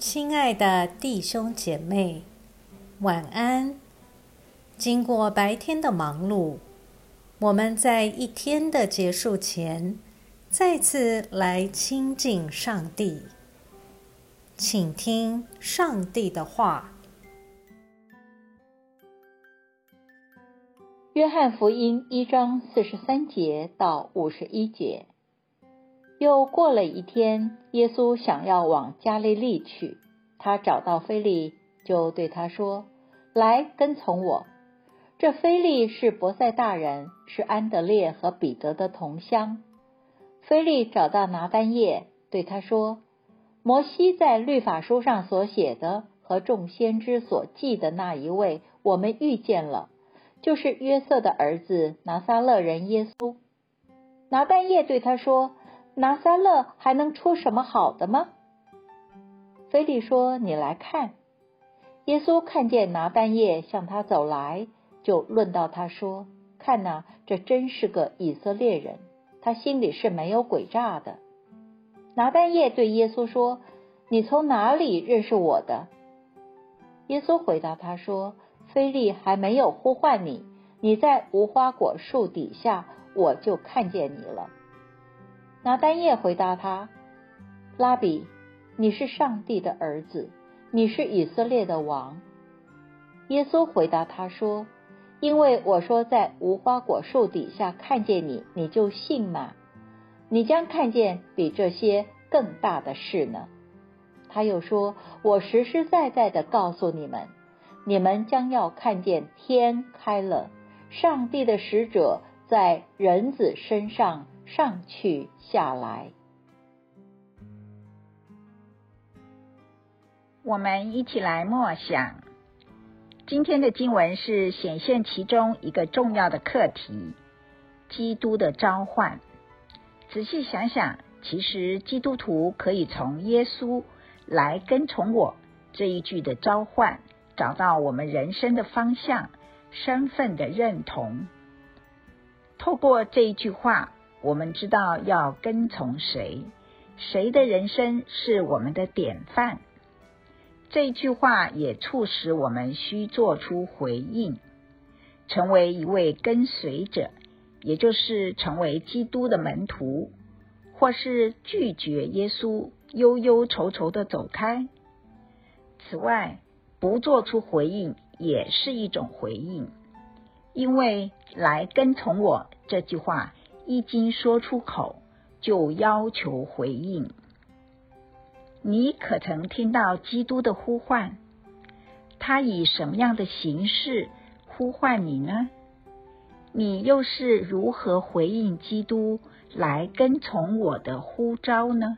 亲爱的弟兄姐妹，晚安。经过白天的忙碌，我们在一天的结束前，再次来亲近上帝，请听上帝的话。约翰福音一章四十三节到五十一节。又过了一天，耶稣想要往加利利去，他找到菲利，就对他说：“来，跟从我。”这菲利是伯赛大人，是安德烈和彼得的同乡。菲利找到拿丹叶，对他说：“摩西在律法书上所写的和众先知所记的那一位，我们遇见了，就是约瑟的儿子拿撒勒人耶稣。”拿丹叶对他说。拿撒勒还能出什么好的吗？菲利说：“你来看。”耶稣看见拿丹叶向他走来，就论到他说：“看呐，这真是个以色列人，他心里是没有诡诈的。”拿丹叶对耶稣说：“你从哪里认识我的？”耶稣回答他说：“菲利还没有呼唤你，你在无花果树底下，我就看见你了。”拿丹叶回答他：“拉比，你是上帝的儿子，你是以色列的王。”耶稣回答他说：“因为我说在无花果树底下看见你，你就信吗？你将看见比这些更大的事呢。”他又说：“我实实在在的告诉你们，你们将要看见天开了，上帝的使者在人子身上。”上去下来，我们一起来默想。今天的经文是显现其中一个重要的课题——基督的召唤。仔细想想，其实基督徒可以从耶稣来跟从我这一句的召唤，找到我们人生的方向、身份的认同。透过这一句话。我们知道要跟从谁，谁的人生是我们的典范。这句话也促使我们需做出回应，成为一位跟随者，也就是成为基督的门徒，或是拒绝耶稣，忧忧愁愁的走开。此外，不做出回应也是一种回应，因为来跟从我这句话。一经说出口，就要求回应。你可曾听到基督的呼唤？他以什么样的形式呼唤你呢？你又是如何回应基督来跟从我的呼召呢？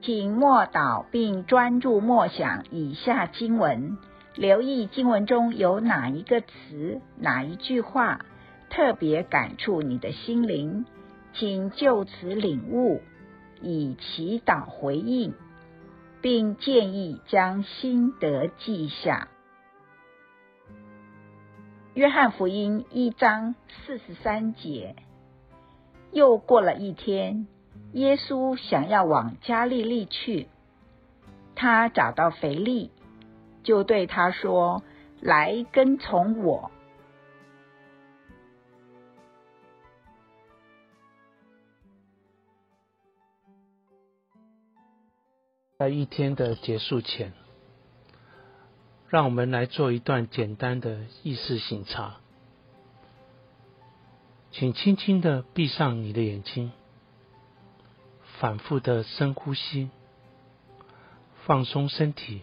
请默祷并专注默想以下经文。留意经文中有哪一个词、哪一句话特别感触你的心灵，请就此领悟，以祈祷回应，并建议将心得记下。约翰福音一章四十三节。又过了一天，耶稣想要往加利利去，他找到腓力。就对他说：“来跟从我。”在一天的结束前，让我们来做一段简单的意识醒察。请轻轻的闭上你的眼睛，反复的深呼吸，放松身体。